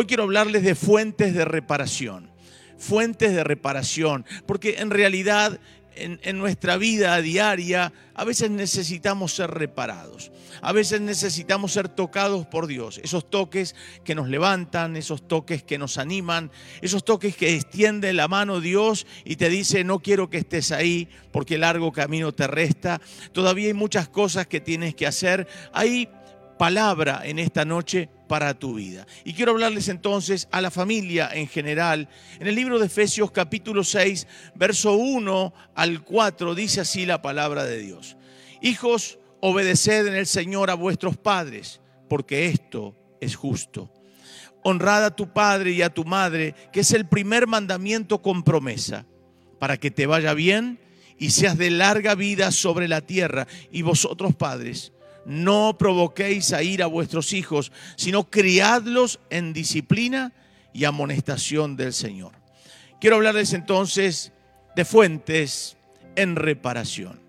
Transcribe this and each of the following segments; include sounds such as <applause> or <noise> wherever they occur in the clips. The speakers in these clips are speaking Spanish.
Hoy quiero hablarles de fuentes de reparación. Fuentes de reparación. Porque en realidad en, nuestra vida diaria a veces necesitamos ser reparados. A veces necesitamos ser tocados por Dios. Esos toques que nos levantan, esos toques que nos animan, esos toques que extiende la mano Dios y te dice, no quiero que estés ahí porque largo camino te resta. Todavía hay muchas cosas que tienes que hacer. Hay palabra en esta noche para tu vida. Y quiero hablarles entonces a la familia en general. En el libro de Efesios capítulo 6, verso 1 al 4 dice así la palabra de Dios. Hijos, obedeced en el Señor a vuestros padres, porque esto es justo. Honrad a tu padre y a tu madre, que es el primer mandamiento con promesa, para que te vaya bien y seas de larga vida sobre la tierra. Y vosotros, padres, no provoquéis a ir a vuestros hijos, sino criadlos en disciplina y amonestación del Señor. Quiero hablarles entonces de fuentes en reparación.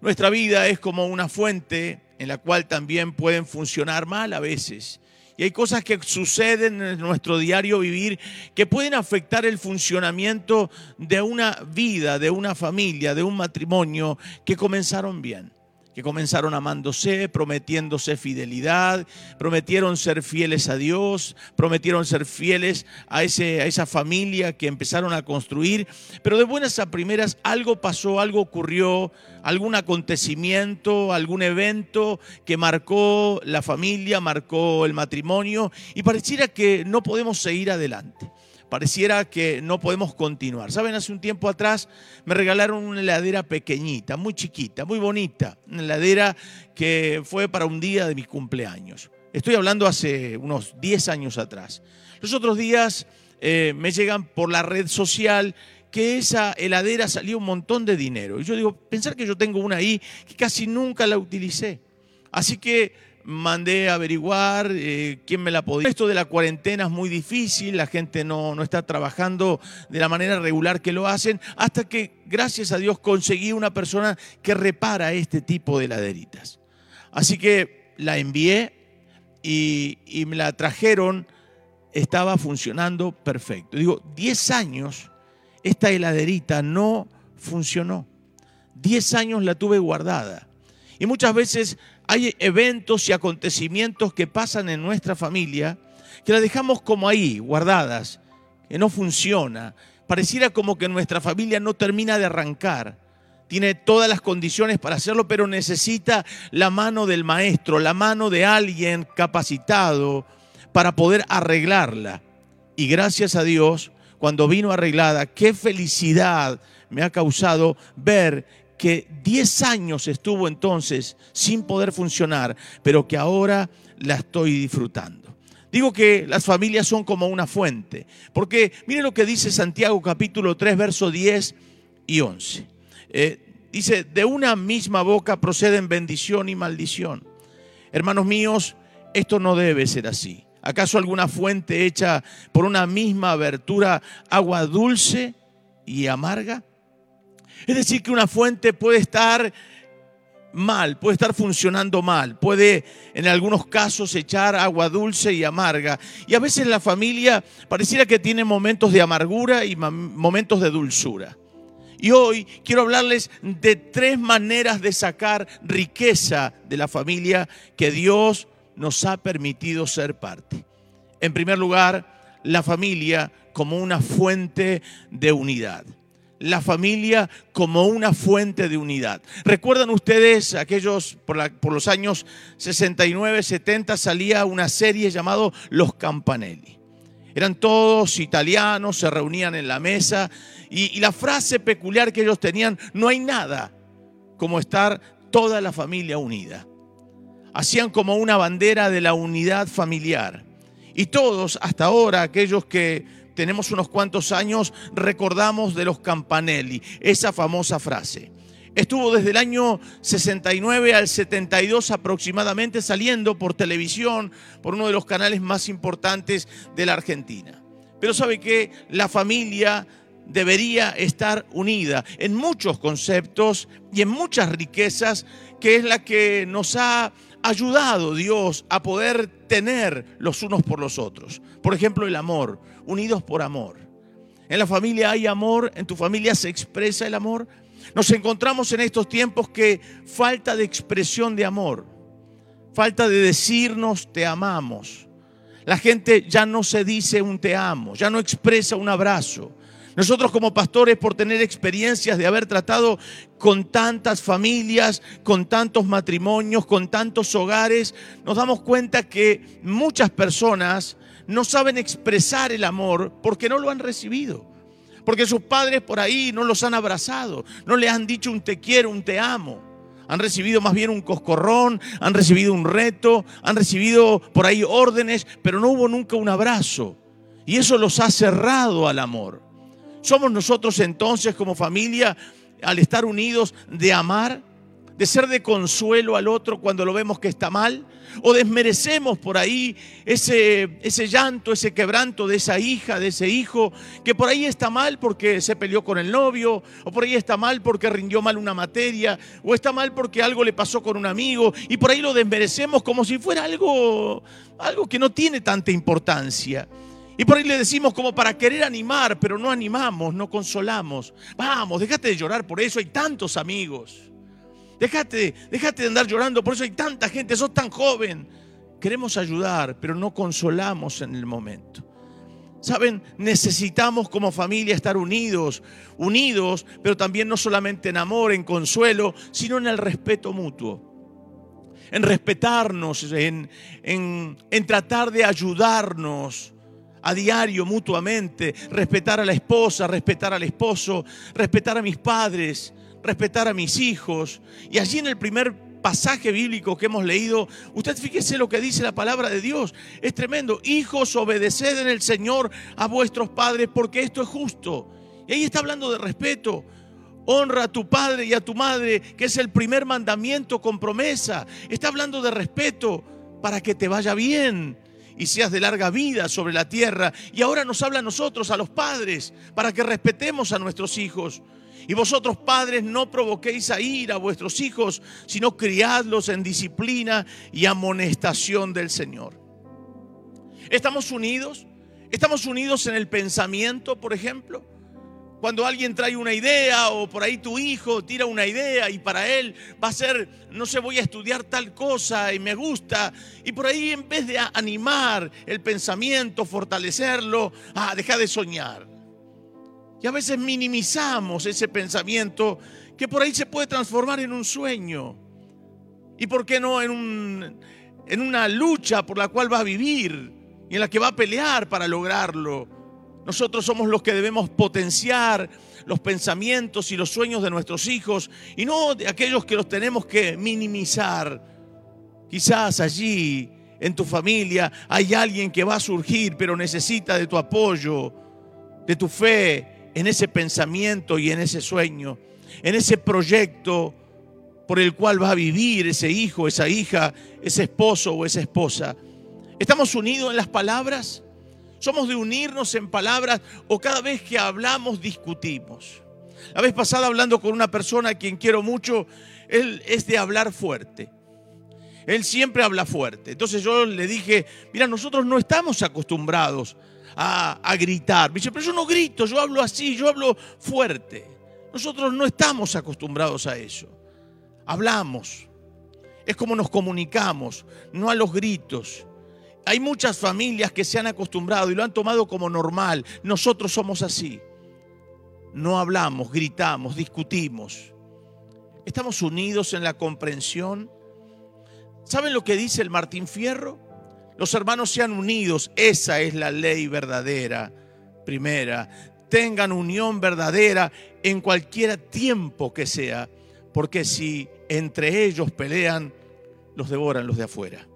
Nuestra vida es como una fuente en la cual también pueden funcionar mal a veces. Y hay cosas que suceden en nuestro diario vivir que pueden afectar el funcionamiento de una vida, de una familia, de un matrimonio que comenzaron bien que comenzaron amándose, prometiéndose fidelidad, prometieron ser fieles a Dios, prometieron ser fieles a, ese, a esa familia que empezaron a construir, pero de buenas a primeras algo pasó, algo ocurrió, algún acontecimiento, algún evento que marcó la familia, marcó el matrimonio y pareciera que no podemos seguir adelante pareciera que no podemos continuar. Saben, hace un tiempo atrás me regalaron una heladera pequeñita, muy chiquita, muy bonita, una heladera que fue para un día de mi cumpleaños. Estoy hablando hace unos 10 años atrás. Los otros días eh, me llegan por la red social que esa heladera salió un montón de dinero. Y yo digo, pensar que yo tengo una ahí que casi nunca la utilicé. Así que mandé a averiguar eh, quién me la podía. Esto de la cuarentena es muy difícil, la gente no, no está trabajando de la manera regular que lo hacen, hasta que gracias a Dios conseguí una persona que repara este tipo de laderitas. Así que la envié y, y me la trajeron, estaba funcionando perfecto. Digo, 10 años esta heladerita no funcionó. 10 años la tuve guardada. Y muchas veces hay eventos y acontecimientos que pasan en nuestra familia que la dejamos como ahí, guardadas, que no funciona. Pareciera como que nuestra familia no termina de arrancar. Tiene todas las condiciones para hacerlo, pero necesita la mano del maestro, la mano de alguien capacitado para poder arreglarla. Y gracias a Dios, cuando vino arreglada, qué felicidad me ha causado ver que 10 años estuvo entonces sin poder funcionar, pero que ahora la estoy disfrutando. Digo que las familias son como una fuente, porque mire lo que dice Santiago capítulo 3, verso 10 y 11. Eh, dice, de una misma boca proceden bendición y maldición. Hermanos míos, esto no debe ser así. ¿Acaso alguna fuente hecha por una misma abertura agua dulce y amarga? Es decir, que una fuente puede estar mal, puede estar funcionando mal, puede en algunos casos echar agua dulce y amarga. Y a veces la familia pareciera que tiene momentos de amargura y momentos de dulzura. Y hoy quiero hablarles de tres maneras de sacar riqueza de la familia que Dios nos ha permitido ser parte. En primer lugar, la familia como una fuente de unidad la familia como una fuente de unidad. ¿Recuerdan ustedes aquellos, por, los años 69, 70, salía una serie llamado Los Campanelli? Eran todos italianos, se reunían en la mesa y la frase peculiar que ellos tenían, no hay nada como estar toda la familia unida. Hacían como una bandera de la unidad familiar. Y todos, hasta ahora, aquellos que tenemos unos cuantos años, recordamos de los Campanelli, esa famosa frase. Estuvo desde el año 69 al 72 aproximadamente saliendo por televisión, por uno de los canales más importantes de la Argentina. Pero sabe que la familia debería estar unida en muchos conceptos y en muchas riquezas, que es la que nos ha ayudado Dios a poder tener los unos por los otros. Por ejemplo, el amor, unidos por amor. En la familia hay amor, en tu familia se expresa el amor. Nos encontramos en estos tiempos que falta de expresión de amor, falta de decirnos te amamos. La gente ya no se dice un te amo, ya no expresa un abrazo. Nosotros como pastores, por tener experiencias de haber tratado con tantas familias, con tantos matrimonios, con tantos hogares, nos damos cuenta que muchas personas no saben expresar el amor porque no lo han recibido. Porque sus padres por ahí no los han abrazado, no le han dicho un te quiero, un te amo. Han recibido más bien un coscorrón, han recibido un reto, han recibido por ahí órdenes, pero no hubo nunca un abrazo. Y eso los ha cerrado al amor. Somos nosotros entonces como familia, al estar unidos, de amar, de ser de consuelo al otro cuando lo vemos que está mal, o desmerecemos por ahí ese, ese llanto, ese quebranto de esa hija, de ese hijo, que por ahí está mal porque se peleó con el novio, o por ahí está mal porque rindió mal una materia, o está mal porque algo le pasó con un amigo, y por ahí lo desmerecemos como si fuera algo, algo que no tiene tanta importancia. Y por ahí le decimos como para querer animar, pero no animamos, no consolamos. Vamos, déjate de llorar por eso, hay tantos amigos. Déjate, déjate de andar llorando, por eso hay tanta gente, sos tan joven. Queremos ayudar, pero no consolamos en el momento. Saben, necesitamos como familia estar unidos, unidos, pero también no solamente en amor, en consuelo, sino en el respeto mutuo. En respetarnos, en, en, en tratar de ayudarnos a diario mutuamente, respetar a la esposa, respetar al esposo, respetar a mis padres, respetar a mis hijos. Y allí en el primer pasaje bíblico que hemos leído, usted fíjese lo que dice la palabra de Dios. Es tremendo. Hijos, obedeced en el Señor a vuestros padres porque esto es justo. Y ahí está hablando de respeto. Honra a tu padre y a tu madre, que es el primer mandamiento con promesa. Está hablando de respeto para que te vaya bien y seas de larga vida sobre la tierra. Y ahora nos habla a nosotros, a los padres, para que respetemos a nuestros hijos. Y vosotros padres no provoquéis a ir a vuestros hijos, sino criadlos en disciplina y amonestación del Señor. ¿Estamos unidos? ¿Estamos unidos en el pensamiento, por ejemplo? Cuando alguien trae una idea o por ahí tu hijo tira una idea y para él va a ser, no sé, voy a estudiar tal cosa y me gusta. Y por ahí en vez de animar el pensamiento, fortalecerlo, ah, deja de soñar. Y a veces minimizamos ese pensamiento que por ahí se puede transformar en un sueño. ¿Y por qué no en, un, en una lucha por la cual va a vivir y en la que va a pelear para lograrlo? Nosotros somos los que debemos potenciar los pensamientos y los sueños de nuestros hijos y no de aquellos que los tenemos que minimizar. Quizás allí en tu familia hay alguien que va a surgir, pero necesita de tu apoyo, de tu fe en ese pensamiento y en ese sueño, en ese proyecto por el cual va a vivir ese hijo, esa hija, ese esposo o esa esposa. ¿Estamos unidos en las palabras? Somos de unirnos en palabras o cada vez que hablamos discutimos. La vez pasada hablando con una persona a quien quiero mucho, él es de hablar fuerte. Él siempre habla fuerte. Entonces yo le dije, mira, nosotros no estamos acostumbrados a, gritar. Me dice, pero yo no grito, yo hablo así, yo hablo fuerte. Nosotros no estamos acostumbrados a eso. Hablamos. Es como nos comunicamos, no a los gritos. Hay muchas familias que se han acostumbrado y lo han tomado como normal. Nosotros somos así. No hablamos, gritamos, discutimos. Estamos unidos en la comprensión. ¿Saben lo que dice el Martín Fierro? Los hermanos sean unidos. Esa es la ley verdadera. Primera, tengan unión verdadera en cualquier tiempo que sea, porque si entre ellos pelean, los devoran los de afuera.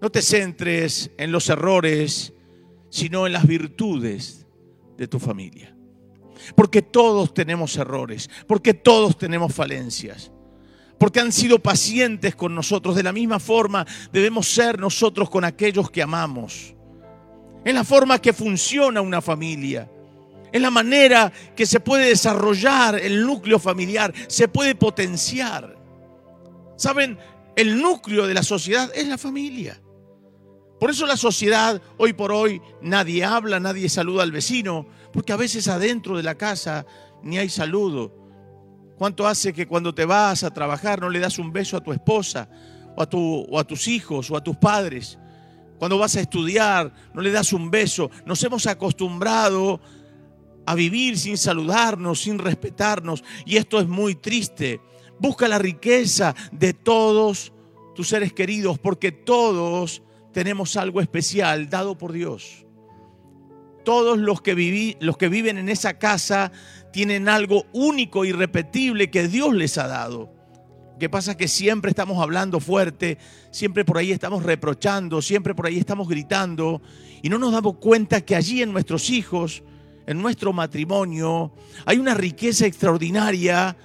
No te centres en los errores, sino en las virtudes de tu familia. Porque todos tenemos errores, porque todos tenemos falencias, porque han sido pacientes con nosotros. De la misma forma debemos ser nosotros con aquellos que amamos. Es la forma que funciona una familia. Es la manera que se puede desarrollar el núcleo familiar, se puede potenciar. Saben, el núcleo de la sociedad es la familia. Por eso la sociedad, hoy por hoy, nadie habla, nadie saluda al vecino, porque a veces adentro de la casa ni hay saludo. ¿Cuánto hace que cuando te vas a trabajar no le das un beso a tu esposa o a, tu, o a tus hijos o a tus padres? Cuando vas a estudiar no le das un beso. Nos hemos acostumbrado a vivir sin saludarnos, sin respetarnos. Y esto es muy triste. Busca la riqueza de todos tus seres queridos, porque todos tenemos algo especial dado por Dios. Todos los que, los que viven en esa casa tienen algo único, irrepetible que Dios les ha dado. Lo que pasa es que siempre estamos hablando fuerte, siempre por ahí estamos reprochando, siempre por ahí estamos gritando y no nos damos cuenta que allí en nuestros hijos, en nuestro matrimonio, hay una riqueza extraordinaria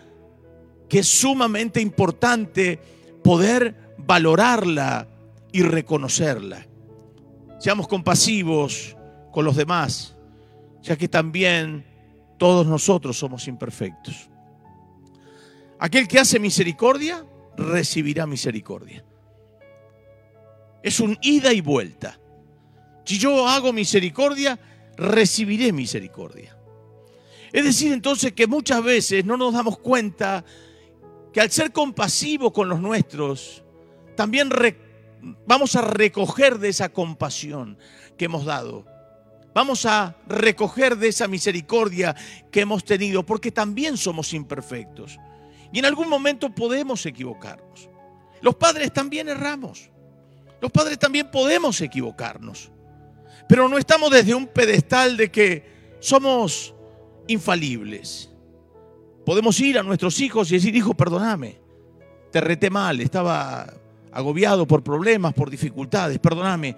que es sumamente importante poder valorarla y reconocerla. Seamos compasivos con los demás, ya que también todos nosotros somos imperfectos. Aquel que hace misericordia, recibirá misericordia. Es un ida y vuelta. Si yo hago misericordia, recibiré misericordia. Es decir, entonces que muchas veces no nos damos cuenta que al ser compasivos con los nuestros, también vamos a recoger de esa compasión que hemos dado. Vamos a recoger de esa misericordia que hemos tenido, porque también somos imperfectos. Y en algún momento podemos equivocarnos. Los padres también erramos. Los padres también podemos equivocarnos. Pero no estamos desde un pedestal de que somos infalibles. Podemos ir a nuestros hijos y decir, hijo, perdóname, te reté mal, estaba agobiado por problemas, por dificultades, perdóname,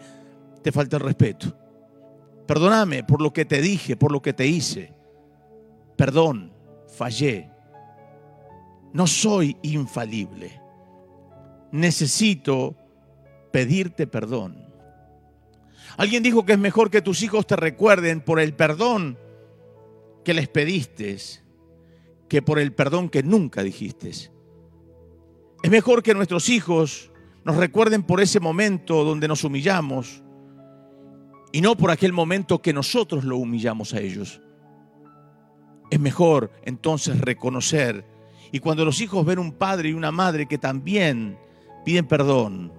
te falta el respeto. Perdóname por lo que te dije, por lo que te hice. Perdón, fallé. No soy infalible. Necesito pedirte perdón. Alguien dijo que es mejor que tus hijos te recuerden por el perdón que les pediste que por el perdón que nunca dijiste. Es mejor que nuestros hijos nos recuerden por ese momento donde nos humillamos y no por aquel momento que nosotros lo humillamos a ellos. Es mejor entonces reconocer y cuando los hijos ven un padre y una madre que también piden perdón,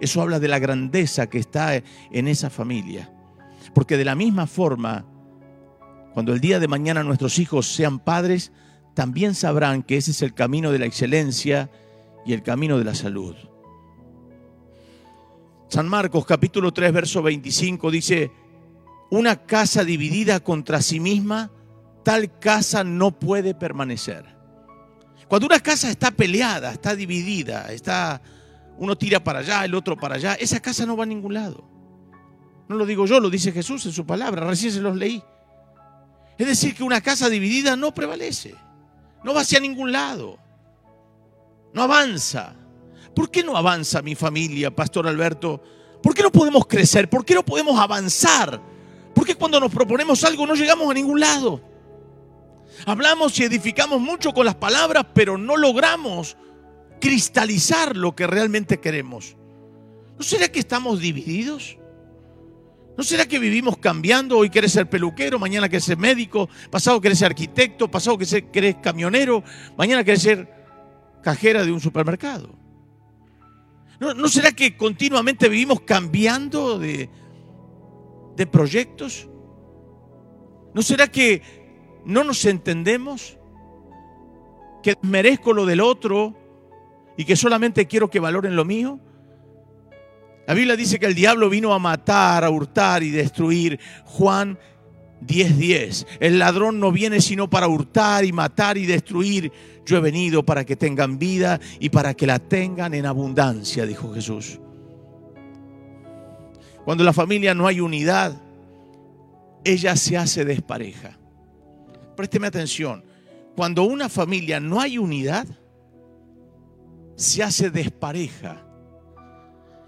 eso habla de la grandeza que está en esa familia. Porque de la misma forma, cuando el día de mañana nuestros hijos sean padres, también sabrán que ese es el camino de la excelencia y el camino de la salud. San Marcos capítulo 3, verso 25 dice, una casa dividida contra sí misma, tal casa no puede permanecer. Cuando una casa está peleada, está dividida, está uno tira para allá, el otro para allá, esa casa no va a ningún lado. No lo digo yo, lo dice Jesús en su palabra, recién se los leí. Es decir, que una casa dividida no prevalece, no va hacia ningún lado, no avanza. ¿Por qué no avanza mi familia, Pastor Alberto? ¿Por qué no podemos crecer? ¿Por qué no podemos avanzar? ¿Por qué cuando nos proponemos algo no llegamos a ningún lado? Hablamos y edificamos mucho con las palabras, pero no logramos cristalizar lo que realmente queremos. ¿No será que estamos divididos? ¿No será que vivimos cambiando? Hoy querés ser peluquero, mañana querés ser médico, pasado querés ser arquitecto, pasado querés camionero, mañana querés ser cajera de un supermercado. ¿No, ¿No, será que continuamente vivimos cambiando de, de proyectos? ¿No será que no nos entendemos? ¿Que merezco lo del otro y que solamente quiero que valoren lo mío? La Biblia dice que el diablo vino a matar, a hurtar y destruir. Juan 10:10. El ladrón no viene sino para hurtar y matar y destruir. Yo he venido para que tengan vida y para que la tengan en abundancia, dijo Jesús. Cuando la familia no hay unidad, ella se hace despareja. Présteme atención. Cuando una familia no hay unidad, se hace despareja.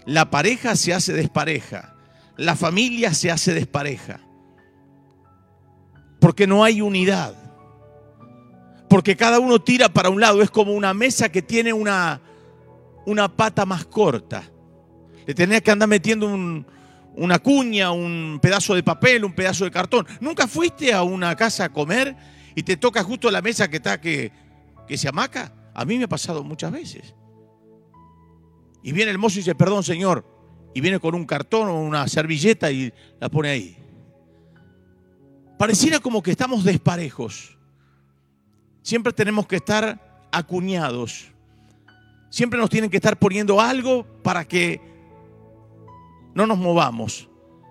La pareja se hace despareja. La familia se hace despareja. Porque no hay unidad. Porque cada uno tira para un lado. Es como una mesa que tiene una, una pata más corta. Le tenías que andar metiendo una cuña, un pedazo de papel, un pedazo de cartón. ¿Nunca fuiste a una casa a comer y te toca justo la mesa que está que, que se amaca? A mí me ha pasado muchas veces. Y viene el mozo y dice, perdón señor, y viene con un cartón o una servilleta y la pone ahí. Pareciera como que estamos desparejos. Siempre tenemos que estar acuñados. Siempre nos tienen que estar poniendo algo para que no nos movamos.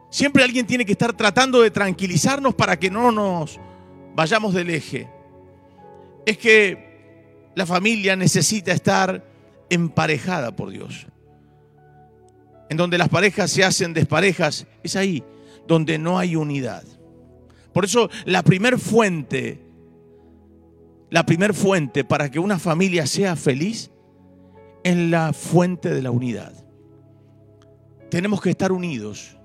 Siempre alguien tiene que estar tratando de tranquilizarnos para que no nos vayamos del eje. Es que la familia necesita estar emparejada por Dios. En donde las parejas se hacen desparejas, es ahí donde no hay unidad. Por eso la primer fuente, la primer fuente para que una familia sea feliz es la fuente de la unidad. Tenemos que estar unidos,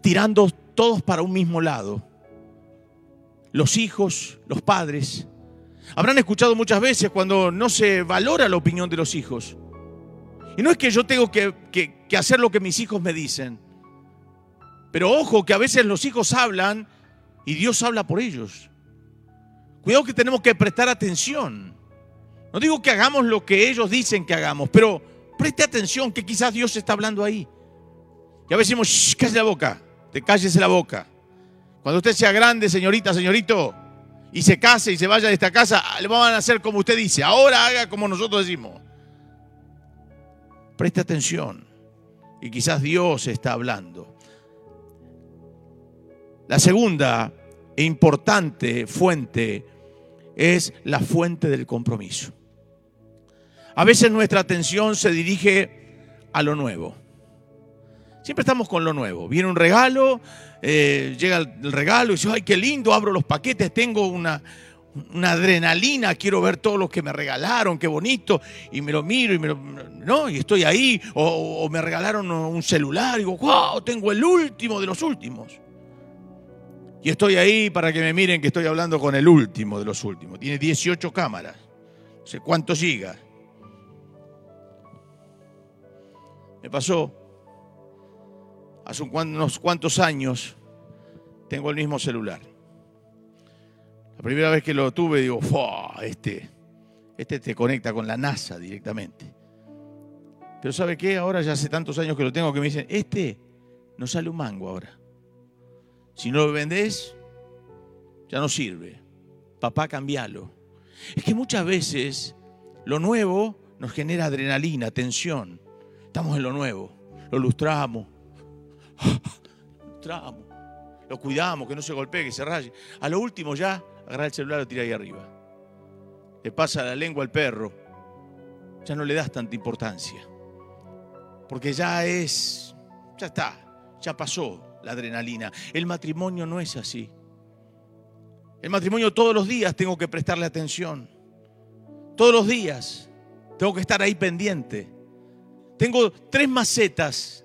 tirando todos para un mismo lado. Los hijos, los padres. Habrán escuchado muchas veces cuando no se valora la opinión de los hijos. Y no es que yo tengo que, que hacer lo que mis hijos me dicen. Pero ojo que a veces los hijos hablan y Dios habla por ellos. Cuidado que tenemos que prestar atención. No digo que hagamos lo que ellos dicen que hagamos, pero preste atención que quizás Dios está hablando ahí. Y a veces decimos, cállese la boca, te cállese la boca. Cuando usted sea grande, señorita, señorito, y se case y se vaya de esta casa, le van a hacer como usted dice. Ahora haga como nosotros decimos. Preste atención. Y quizás Dios está hablando. La segunda e importante fuente es la fuente del compromiso. A veces nuestra atención se dirige a lo nuevo. Siempre estamos con lo nuevo. Viene un regalo, eh, llega el regalo y dice, ay, qué lindo, abro los paquetes, tengo una, adrenalina, quiero ver todo lo que me regalaron, qué bonito, y me lo miro y me lo, no, y estoy ahí, o, o me regalaron un celular, y digo, wow, tengo el último de los últimos. Y estoy ahí para que me miren que estoy hablando con el último de los últimos. Tiene 18 cámaras. No sé cuántos gigas. Me pasó hace unos cuantos años. Tengo el mismo celular. La primera vez que lo tuve, digo, este, este te conecta con la NASA directamente. Pero ¿sabe qué? Ahora ya hace tantos años que lo tengo que me dicen, este no sale un mango ahora. Si no lo vendés, ya no sirve. Papá, cambialo. Es que muchas veces lo nuevo nos genera adrenalina, tensión. Estamos en lo nuevo, lo lustramos, <laughs> lustramos, lo cuidamos, que no se golpee, que se raye. A lo último ya, agarra el celular y lo tira ahí arriba. Le pasa la lengua al perro, ya no le das tanta importancia. Porque ya es, ya está, ya pasó, la adrenalina. El matrimonio no es así. El matrimonio todos los días tengo que prestarle atención. Todos los días tengo que estar ahí pendiente. Tengo tres macetas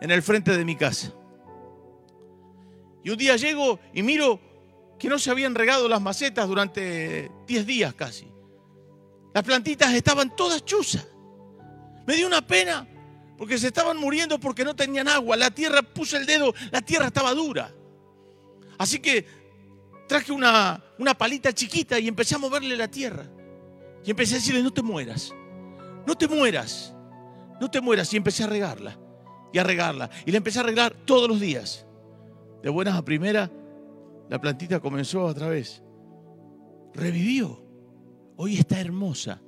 en el frente de mi casa. Y un día llego y miro que no se habían regado las macetas durante 10 días casi. Las plantitas estaban todas chuzas. Me dio una pena porque se estaban muriendo porque no tenían agua. La tierra, puse el dedo, la tierra estaba dura. Así que traje una, una palita chiquita y empecé a moverle la tierra. Y empecé a decirle, no te mueras, no te mueras, no te mueras. Y empecé a regarla y a regarla. Y la empecé a regar todos los días. De buenas a primera, la plantita comenzó otra vez. Revivió. Hoy está hermosa.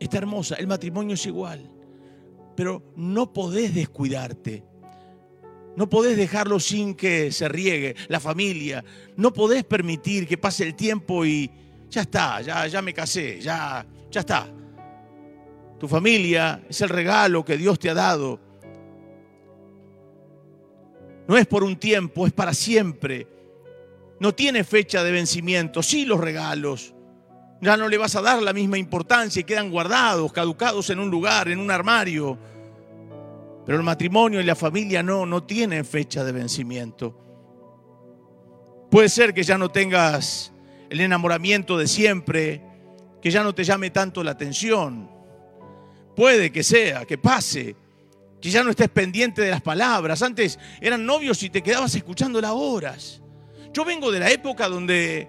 Está hermosa. El matrimonio es igual. Pero no podés descuidarte. No podés dejarlo sin que se riegue la familia. No podés permitir que pase el tiempo y ya está, ya, ya me casé, ya, ya está. Tu familia es el regalo que Dios te ha dado. No es por un tiempo, es para siempre. No tiene fecha de vencimiento. Sí los regalos. Ya no le vas a dar la misma importancia y quedan guardados, caducados en un lugar, en un armario. Pero el matrimonio y la familia no, no tienen fecha de vencimiento. Puede ser que ya no tengas el enamoramiento de siempre, que ya no te llame tanto la atención, Puede que sea, que pase, que ya no estés pendiente de las palabras. Antes eran novios y te quedabas escuchando las horas. Yo vengo de la época donde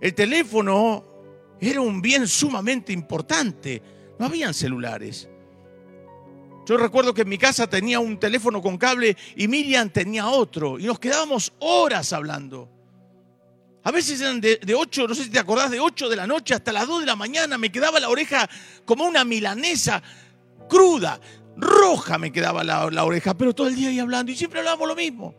el teléfono era un bien sumamente importante. No habían celulares. Yo recuerdo que en mi casa tenía un teléfono con cable y Miriam tenía otro. Y nos quedábamos horas hablando. A veces eran de, 8, no sé si te acordás, de 8 de la noche hasta las 2 de la mañana. Me quedaba la oreja como una milanesa cruda, roja me quedaba la, la oreja, pero todo el día ahí hablando y siempre hablábamos lo mismo.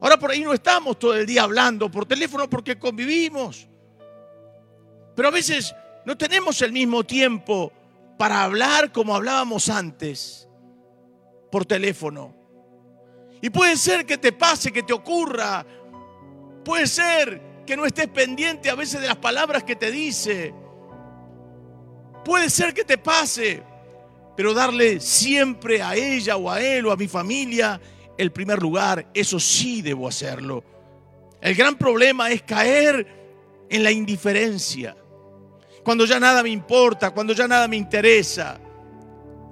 Ahora por ahí no estamos todo el día hablando por teléfono porque convivimos. Pero a veces no tenemos el mismo tiempo para hablar como hablábamos antes por teléfono. Y puede ser que te pase, que te ocurra. Puede ser que no estés pendiente a veces de las palabras que te dice. Puede ser que te pase, pero darle siempre a ella o a él o a mi familia el primer lugar, eso sí debo hacerlo. El gran problema es caer en la indiferencia. Cuando ya nada me importa, cuando ya nada me interesa.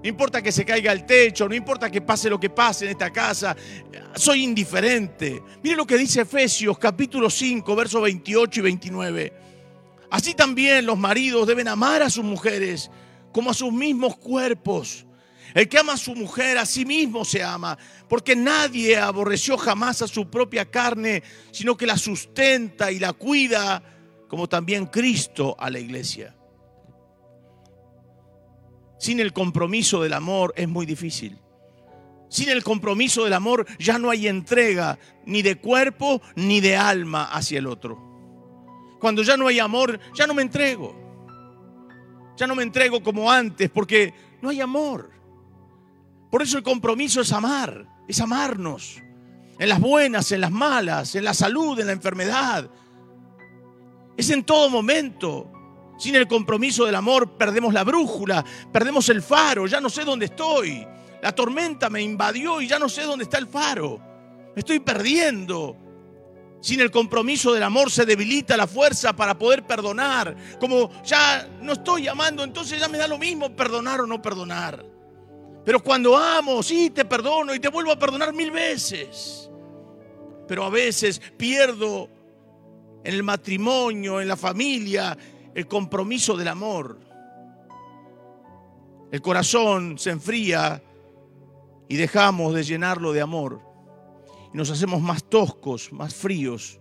No importa que se caiga el techo, no importa que pase lo que pase en esta casa, soy indiferente. Mire lo que dice Efesios capítulo 5, versos 28 y 29. Así también los maridos deben amar a sus mujeres como a sus mismos cuerpos. El que ama a su mujer a sí mismo se ama, porque nadie aborreció jamás a su propia carne, sino que la sustenta y la cuida, como también Cristo a la iglesia. Sin el compromiso del amor es muy difícil. Sin el compromiso del amor ya no hay entrega ni de cuerpo ni de alma hacia el otro. Cuando ya no hay amor, ya no me entrego. Ya no me entrego como antes porque no hay amor. Por eso el compromiso es amar, es amarnos. En las buenas, en las malas, en la salud, en la enfermedad. Es en todo momento. Sin el compromiso del amor perdemos la brújula, perdemos el faro, ya no sé dónde estoy. La tormenta me invadió y ya no sé dónde está el faro. Me estoy perdiendo. Sin el compromiso del amor se debilita la fuerza para poder perdonar. Como ya no estoy amando, entonces ya me da lo mismo perdonar o no perdonar. Pero cuando amo, sí, te perdono y te vuelvo a perdonar mil veces. Pero a veces pierdo en el matrimonio, en la familia, el compromiso del amor. El corazón se enfría y dejamos de llenarlo de amor. Y nos hacemos más toscos, más fríos.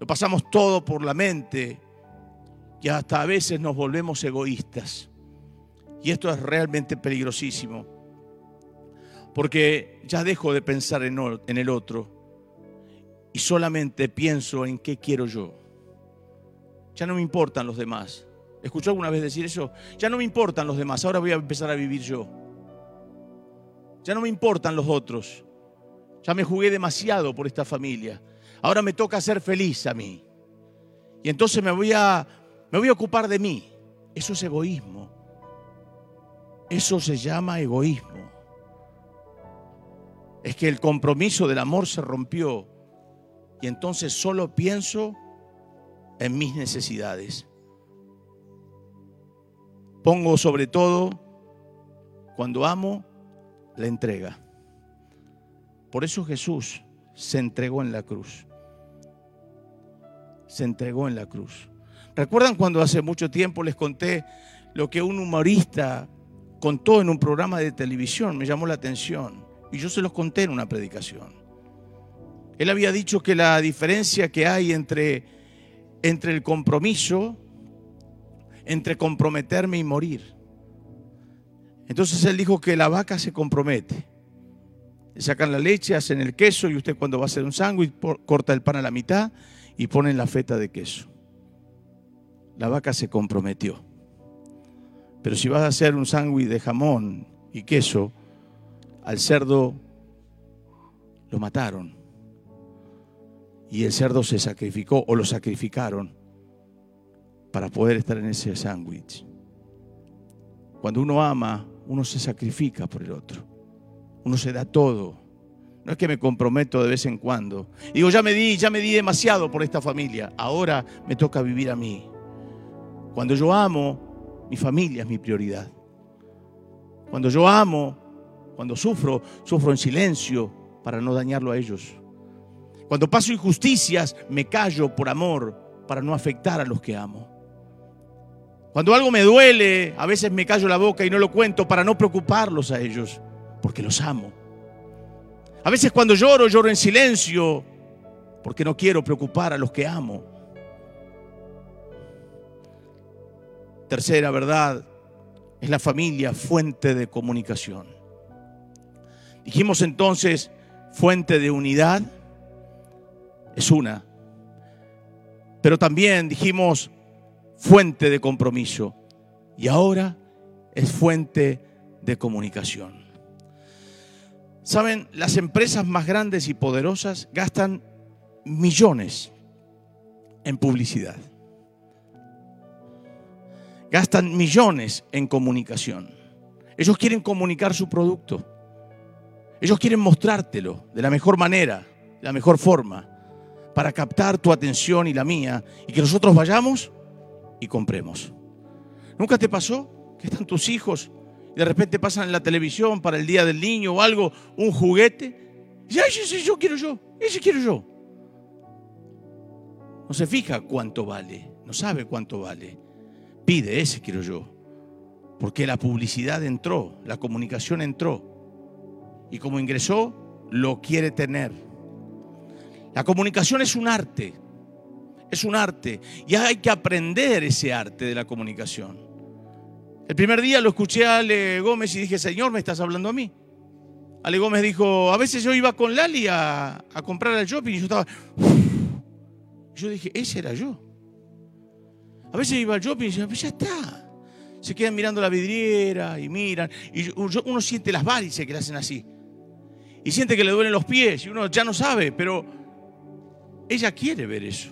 Lo pasamos todo por la mente y hasta a veces nos volvemos egoístas. Y esto es realmente peligrosísimo. Porque ya dejo de pensar en el otro y solamente pienso en qué quiero yo. Ya no me importan los demás. ¿Escuchó alguna vez decir eso? Ya no me importan los demás, ahora voy a empezar a vivir yo. Ya no me importan los otros. Ya me jugué demasiado por esta familia. Ahora me toca ser feliz a mí. Y entonces me voy a, me voy a ocupar de mí. Eso es egoísmo. Eso se llama egoísmo. Es que el compromiso del amor se rompió y entonces solo pienso en mis necesidades. Pongo sobre todo, cuando amo, la entrega. Por eso Jesús se entregó en la cruz. Se entregó en la cruz. ¿Recuerdan cuando hace mucho tiempo les conté lo que un humorista contó en un programa de televisión, me llamó la atención. Y yo se los conté en una predicación. Él había dicho que la diferencia que hay entre, entre el compromiso, entre comprometerme y morir. Entonces él dijo que la vaca se compromete. Sacan la leche, hacen el queso y usted cuando va a hacer un sándwich corta el pan a la mitad y ponen la feta de queso. La vaca se comprometió. Pero si vas a hacer un sándwich de jamón y queso, al cerdo lo mataron. Y el cerdo se sacrificó o lo sacrificaron para poder estar en ese sándwich. Cuando uno ama, uno se sacrifica por el otro. Uno se da todo. No es que me comprometo de vez en cuando. Digo, ya me di, ya me di demasiado por esta familia. Ahora me toca vivir a mí. Cuando yo amo, mi familia es mi prioridad. Cuando yo amo, cuando sufro, sufro en silencio para no dañarlo a ellos. Cuando paso injusticias, me callo por amor para no afectar a los que amo. Cuando algo me duele, a veces me callo la boca y no lo cuento para no preocuparlos a ellos, porque los amo. A veces cuando lloro, lloro en silencio, porque no quiero preocupar a los que amo. Tercera verdad, es la familia fuente de comunicación. Dijimos entonces, fuente de unidad es una, pero también dijimos fuente de compromiso y ahora es fuente de comunicación. Saben, las empresas más grandes y poderosas gastan millones en publicidad. Gastan millones en comunicación. Ellos quieren comunicar su producto. Ellos quieren mostrártelo de la mejor manera, la mejor forma, para captar tu atención y la mía y que nosotros vayamos y compremos. ¿Nunca te pasó que están tus hijos y de repente pasan en la televisión para el Día del Niño o algo, un juguete? Y dice, ese yo quiero yo, ese quiero yo. No se fija cuánto vale, no sabe cuánto vale. Pide, ese quiero yo. Porque la publicidad entró, la comunicación entró. Y como ingresó, lo quiere tener. La comunicación es un arte, es un arte. Y hay que aprender ese arte de la comunicación. El primer día lo escuché a Ale Gómez y dije, Señor, ¿me estás hablando a mí? Ale Gómez dijo, a veces yo iba con Lali a, comprar al shopping y yo estaba... Yo dije, ese era yo. A veces iba al shopping y decía, pues ya está. Se quedan mirando la vidriera y miran. Y uno siente las varices que le hacen así. Y siente que le duelen los pies y uno ya no sabe, pero ella quiere ver eso.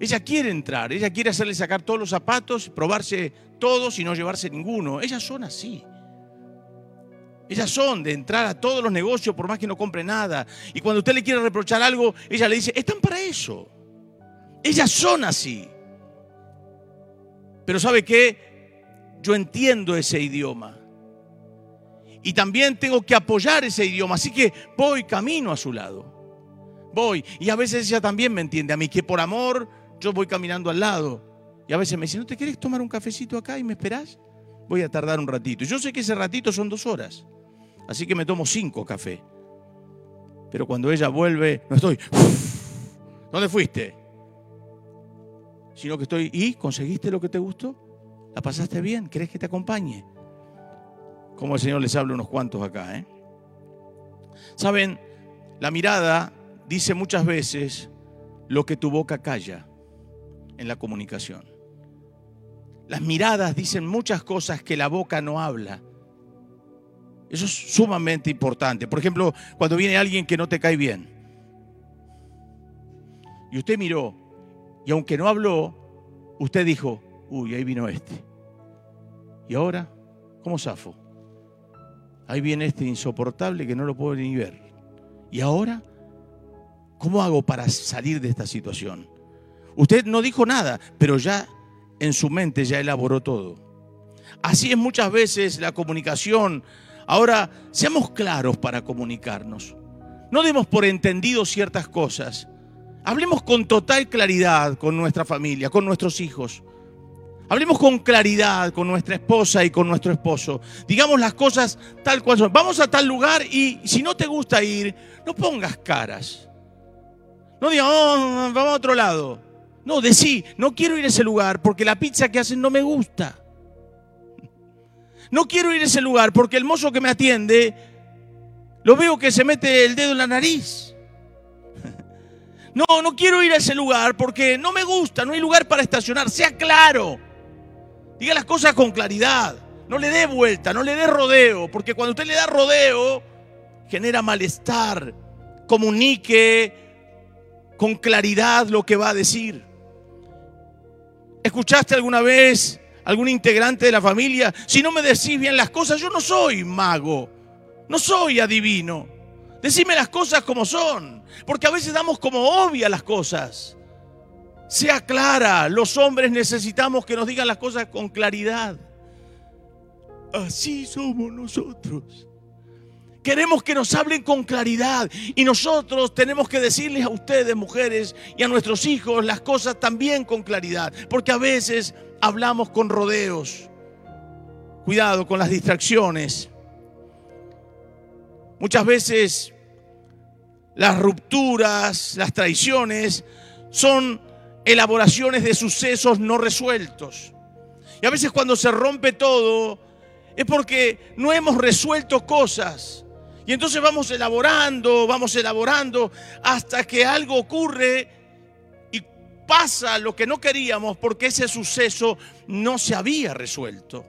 Ella quiere entrar, ella quiere hacerle sacar todos los zapatos, probarse todos y no llevarse ninguno. Ellas son así. Ellas son de entrar a todos los negocios por más que no compre nada. Y cuando usted le quiere reprochar algo, ella le dice, están para eso. Ellas son así. Pero ¿sabe qué? Yo entiendo ese idioma. Y también tengo que apoyar ese idioma. Así que voy camino a su lado. Voy. Y a veces ella también me entiende a mí, que por amor yo voy caminando al lado. Y a veces me dice, ¿no te quieres tomar un cafecito acá y me esperás? Voy a tardar un ratito. Yo sé que ese ratito son dos horas. Así que me tomo cinco cafés. Pero cuando ella vuelve, no estoy. ¿Dónde fuiste? Sino que estoy. ¿Y conseguiste lo que te gustó? ¿La pasaste bien? ¿Querés que te acompañe? Como el Señor les habla unos cuantos acá, ¿eh? Saben, la mirada dice muchas veces lo que tu boca calla en la comunicación. Las miradas dicen muchas cosas que la boca no habla. Eso es sumamente importante. Por ejemplo, cuando viene alguien que no te cae bien. Y usted miró, y aunque no habló, usted dijo, uy, ahí vino este. Y ahora, ¿cómo zafo? Ahí viene este insoportable que no lo puedo ni ver. Y ahora, ¿cómo hago para salir de esta situación? Usted no dijo nada, pero ya en su mente ya elaboró todo. Así es muchas veces la comunicación Ahora, seamos claros para comunicarnos. No demos por entendido ciertas cosas. Hablemos con total claridad con nuestra familia, con nuestros hijos. Hablemos con claridad con nuestra esposa y con nuestro esposo. Digamos las cosas tal cual son. Vamos a tal lugar y si no te gusta ir, no pongas caras. No digas, oh, vamos a otro lado. No, decí, no quiero ir a ese lugar porque la pizza que hacen no me gusta. No quiero ir a ese lugar porque el mozo que me atiende, lo veo que se mete el dedo en la nariz. No, no quiero ir a ese lugar porque no me gusta, no hay lugar para estacionar. Sea claro. Diga las cosas con claridad. No le dé vuelta, no le dé rodeo, porque cuando usted le da rodeo, genera malestar. Comunique con claridad lo que va a decir. ¿Escuchaste alguna vez algún integrante de la familia, si no me decís bien las cosas, yo no soy mago, no soy adivino. Decime las cosas como son, porque a veces damos como obvias las cosas. sea clara. Los hombres necesitamos que nos digan las cosas con claridad. Así somos nosotros. Queremos que nos hablen con claridad y nosotros tenemos que decirles a ustedes, mujeres, y a nuestros hijos las cosas también con claridad, porque a veces hablamos con rodeos. Cuidado con las distracciones. Muchas veces las rupturas, las traiciones son elaboraciones de sucesos no resueltos. Y a veces cuando se rompe todo es porque no hemos resuelto cosas. Y entonces vamos elaborando, vamos elaborando hasta que algo ocurre y pasa lo que no queríamos porque ese suceso no se había resuelto.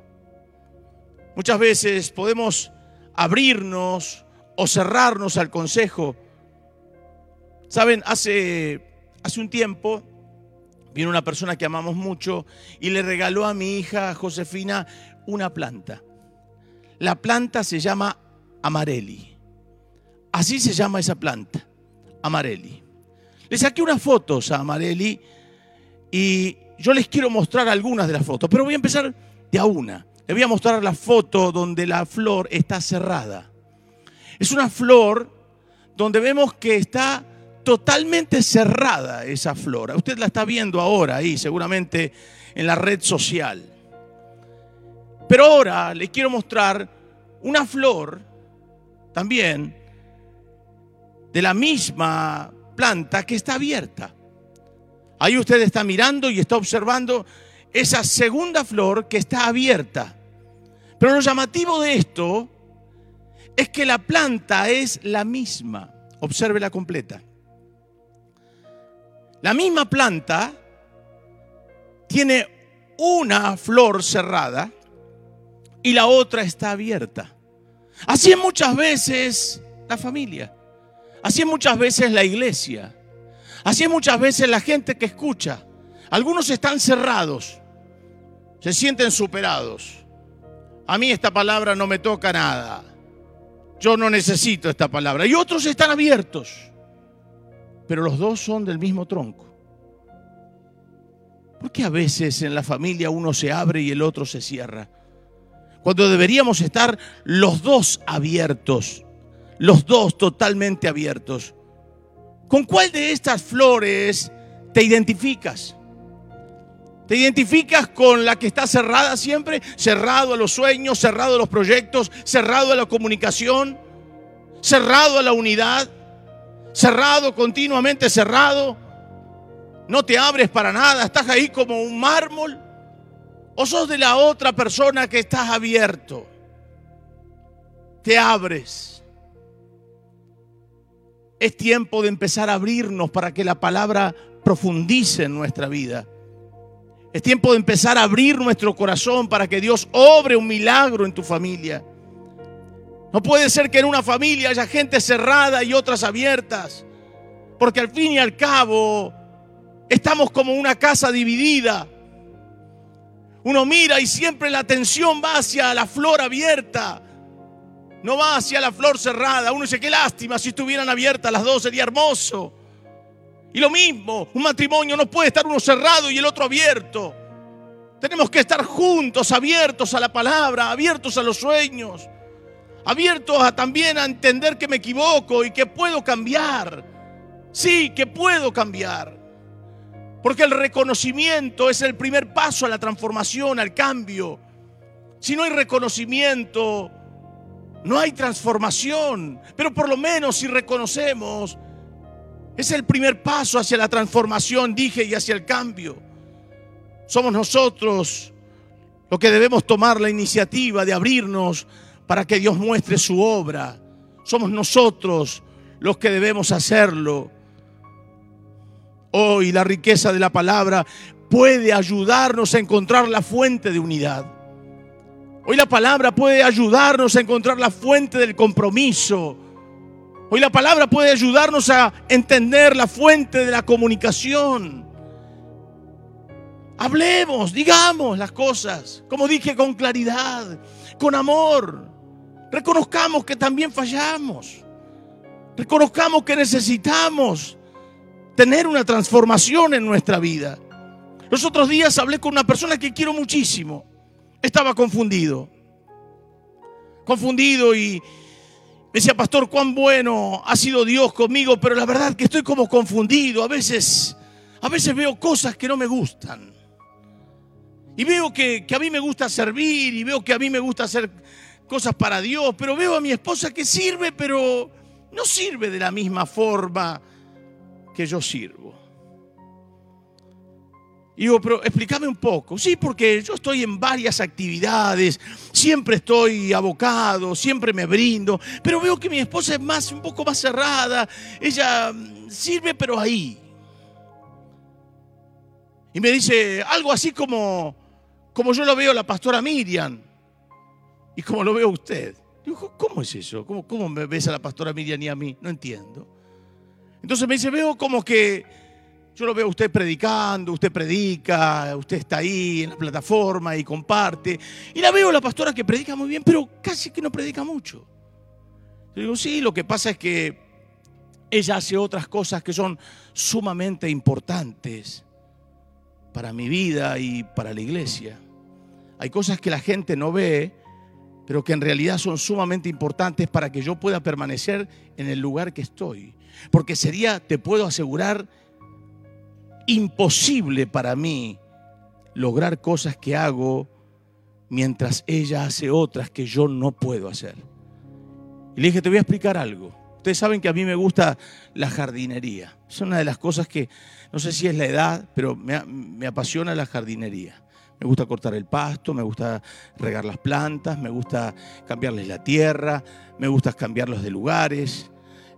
Muchas veces podemos abrirnos o cerrarnos al consejo. Saben, hace, hace un tiempo vino una persona que amamos mucho y le regaló a mi hija Josefina una planta. La planta se llama Amareli. Así se llama esa planta, Amareli. Le saqué unas fotos a Amareli y yo les quiero mostrar algunas de las fotos, pero voy a empezar de a una. Les voy a mostrar la foto donde la flor está cerrada. Es una flor donde vemos que está totalmente cerrada esa flor. Usted la está viendo ahora ahí, seguramente en la red social. Pero ahora les quiero mostrar una flor también de la misma planta que está abierta. Ahí usted está mirando y está observando esa segunda flor que está abierta. Pero lo llamativo de esto es que la planta es la misma. Observe la completa. La misma planta tiene una flor cerrada y la otra está abierta. Así es muchas veces la familia. Así es muchas veces la iglesia. Así es muchas veces la gente que escucha. Algunos están cerrados, se sienten superados. A mí esta palabra no me toca nada. Yo no necesito esta palabra. Y otros están abiertos, pero los dos son del mismo tronco. ¿Por qué a veces en la familia uno se abre y el otro se cierra? Cuando deberíamos estar los dos abiertos, los dos totalmente abiertos. ¿Con cuál de estas flores te identificas? ¿Te identificas con la que está cerrada siempre? Cerrado a los sueños, cerrado a los proyectos, cerrado a la comunicación, cerrado a la unidad, cerrado continuamente, cerrado. No te abres para nada, estás ahí como un mármol. ¿O sos de la otra persona que estás abierto? Te abres. Es tiempo de empezar a abrirnos para que la palabra profundice en nuestra vida. Es tiempo de empezar a abrir nuestro corazón para que Dios obre un milagro en tu familia. No puede ser que en una familia haya gente cerrada y otras abiertas. Porque al fin y al cabo estamos como una casa dividida. Uno mira y siempre la atención va hacia la flor abierta. No va hacia la flor cerrada. Uno dice, qué lástima, si estuvieran abiertas las dos sería hermoso. Y lo mismo, un matrimonio no puede estar uno cerrado y el otro abierto. Tenemos que estar juntos, abiertos a la palabra, abiertos a los sueños, abiertos a también a entender que me equivoco y que puedo cambiar. Sí, que puedo cambiar. Porque el reconocimiento es el primer paso a la transformación, al cambio. Si no hay reconocimiento, no hay transformación. Pero por lo menos si reconocemos, es el primer paso hacia la transformación, dije, y hacia el cambio. Somos nosotros los que debemos tomar la iniciativa de abrirnos para que Dios muestre su obra. Somos nosotros los que debemos hacerlo. Hoy la riqueza de la palabra puede ayudarnos a encontrar la fuente de unidad. Hoy la palabra puede ayudarnos a encontrar la fuente del compromiso. Hoy la palabra puede ayudarnos a entender la fuente de la comunicación. Hablemos, digamos las cosas, como dije, con claridad, con amor. Reconozcamos que también fallamos. Reconozcamos que necesitamos tener una transformación en nuestra vida. Los otros días hablé con una persona que quiero muchísimo. Estaba confundido. Confundido y decía, pastor, cuán bueno ha sido Dios conmigo, pero la verdad que estoy como confundido. A veces, a veces veo cosas que no me gustan. Y veo que, que a mí me gusta servir y veo que a mí me gusta hacer cosas para Dios, pero veo a mi esposa que sirve, pero no sirve de la misma forma que yo sirvo. Y digo, pero explícame un poco. Sí, porque yo estoy en varias actividades, siempre estoy abocado, siempre me brindo, pero veo que mi esposa es más, un poco más cerrada. Ella mm, sirve, pero ahí. Y me dice algo así como, como yo lo veo la pastora Miriam y como lo veo usted. Digo, ¿cómo es eso? ¿Cómo, ¿Cómo me ves a la pastora Miriam y a mí? No entiendo. Entonces me dice, veo como que yo lo veo a usted predicando, usted predica, usted está ahí en la plataforma y comparte. Y la veo la pastora que predica muy bien, pero casi que no predica mucho. Yo digo, sí, lo que pasa es que ella hace otras cosas que son sumamente importantes para mi vida y para la iglesia. Hay cosas que la gente no ve, pero que en realidad son sumamente importantes para que yo pueda permanecer en el lugar que estoy. Porque sería, te puedo asegurar, imposible para mí lograr cosas que hago mientras ella hace otras que yo no puedo hacer. Y le dije, te voy a explicar algo. Ustedes saben que a mí me gusta la jardinería. Es una de las cosas que, no sé si es la edad, pero me, me apasiona la jardinería. Me gusta cortar el pasto, me gusta regar las plantas, me gusta cambiarles la tierra, me gusta cambiarlos de lugares,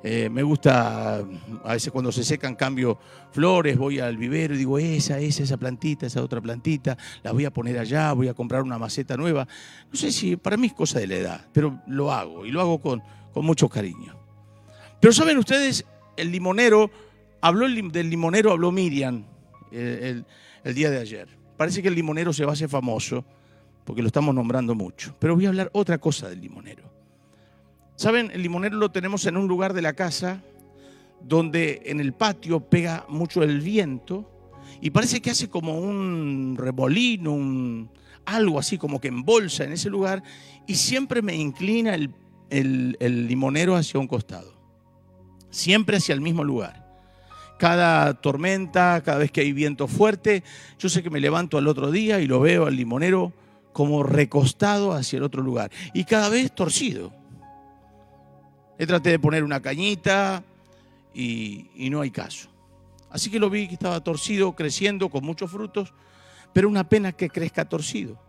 eh, me gusta, a veces cuando se secan cambio flores, voy al vivero y digo, esa, esa, esa plantita, esa otra plantita, la voy a poner allá, voy a comprar una maceta nueva. No sé si para mí es cosa de la edad, pero lo hago y lo hago con, con mucho cariño. Pero saben ustedes, el limonero, habló del limonero, habló Miriam eh, el día de ayer. Parece que el limonero se va a hacer famoso porque lo estamos nombrando mucho. Pero voy a hablar otra cosa del limonero. Saben, el limonero lo tenemos en un lugar de la casa donde en el patio pega mucho el viento y parece que hace como un remolino, un, algo así como que embolsa en ese lugar y siempre me inclina el, el limonero hacia un costado, siempre hacia el mismo lugar. Cada tormenta, cada vez que hay viento fuerte, yo sé que me levanto al otro día y lo veo al limonero como recostado hacia el otro lugar y cada vez torcido le traté de poner una cañita y, no hay caso. Así que lo vi que estaba torcido, creciendo con muchos frutos, pero una pena que crezca torcido.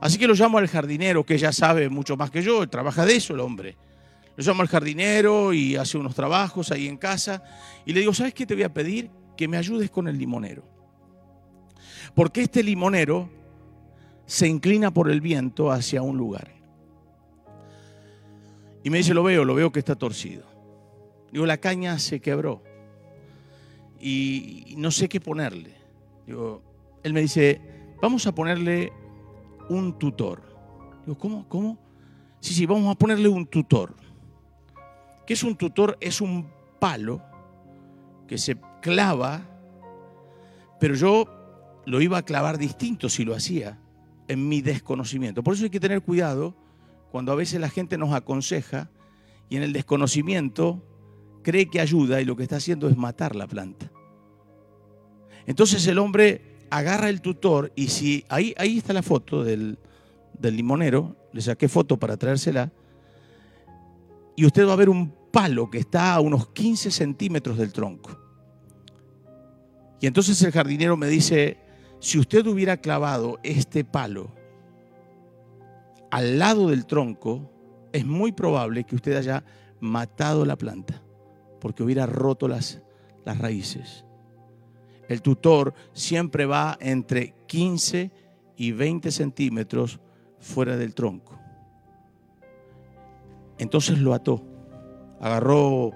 Así que lo llamo al jardinero, que ya sabe mucho más que yo, trabaja de eso el hombre. Lo llamo al jardinero y hace unos trabajos ahí en casa y le digo, ¿sabes qué te voy a pedir? Que me ayudes con el limonero. Porque este limonero se inclina por el viento hacia un lugar. Y me dice, lo veo, lo veo que está torcido. Digo, la caña se quebró. Y no sé qué ponerle. Digo, él me dice, vamos a ponerle un tutor. Digo, ¿cómo? ¿Cómo? Sí, sí, vamos a ponerle un tutor. ¿Qué es un tutor? Es un palo que se clava, pero yo lo iba a clavar distinto si lo hacía en mi desconocimiento. Por eso hay que tener cuidado cuando a veces la gente nos aconseja y en el desconocimiento cree que ayuda y lo que está haciendo es matar la planta. Entonces el hombre agarra el tutor y si ahí, ahí está la foto del, del limonero, le saqué foto para traérsela, y usted va a ver un palo que está a unos 15 centímetros del tronco. Y entonces el jardinero me dice, si usted hubiera clavado este palo al lado del tronco, es muy probable que usted haya matado la planta, porque hubiera roto las, las raíces. El tutor siempre va entre 15 y 20 centímetros fuera del tronco. Entonces lo ató. Agarró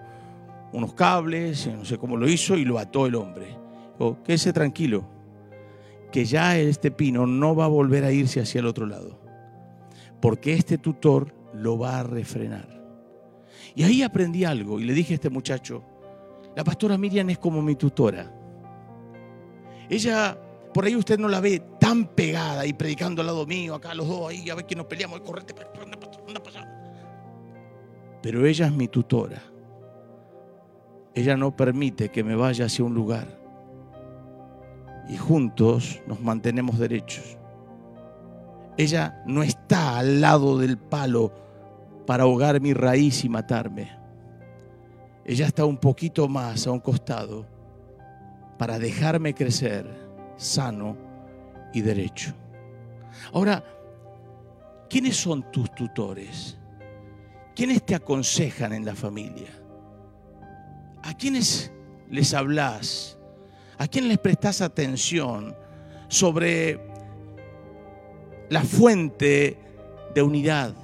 unos cables, no sé cómo lo hizo, y lo ató el hombre. Dijo, quédese tranquilo, que ya este pino no va a volver a irse hacia el otro lado porque este tutor lo va a refrenar. Y ahí aprendí algo y le dije a este muchacho, La pastora Miriam es como mi tutora. Ella, por ahí usted no la ve tan pegada y predicando al lado mío, acá los dos ahí, a ver que nos peleamos, correte, Pero ella es mi tutora. Ella no permite que me vaya hacia un lugar. Y juntos nos mantenemos derechos. Ella no está al lado del palo para ahogar mi raíz y matarme. Ella está un poquito más a un costado para dejarme crecer sano y derecho. Ahora, ¿quiénes son tus tutores? ¿Quiénes te aconsejan en la familia? ¿A quiénes les hablas? ¿A quién les prestas atención sobre la fuente de unidad?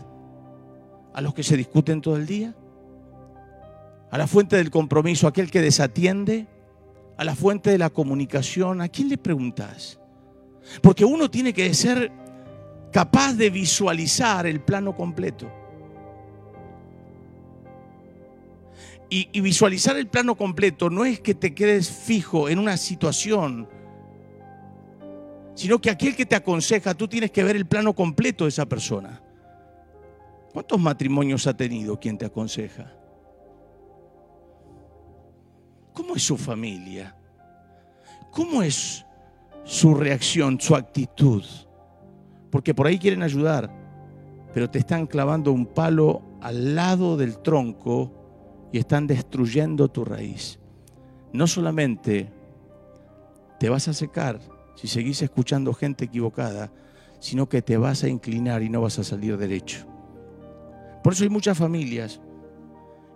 ¿A los que se discuten todo el día? ¿A la fuente del compromiso? ¿Aquel que desatiende? a la fuente de la comunicación, ¿a quién le preguntas? Porque uno tiene que ser capaz de visualizar el plano completo. Y, visualizar el plano completo no es que te quedes fijo en una situación, sino que aquel que te aconseja, tú tienes que ver el plano completo de esa persona. ¿Cuántos matrimonios ha tenido quien te aconseja? ¿Cómo es su familia? ¿Cómo es su reacción, su actitud? Porque por ahí quieren ayudar, pero te están clavando un palo al lado del tronco y están destruyendo tu raíz. No solamente te vas a secar si seguís escuchando gente equivocada, sino que te vas a inclinar y no vas a salir derecho. Por eso hay muchas familias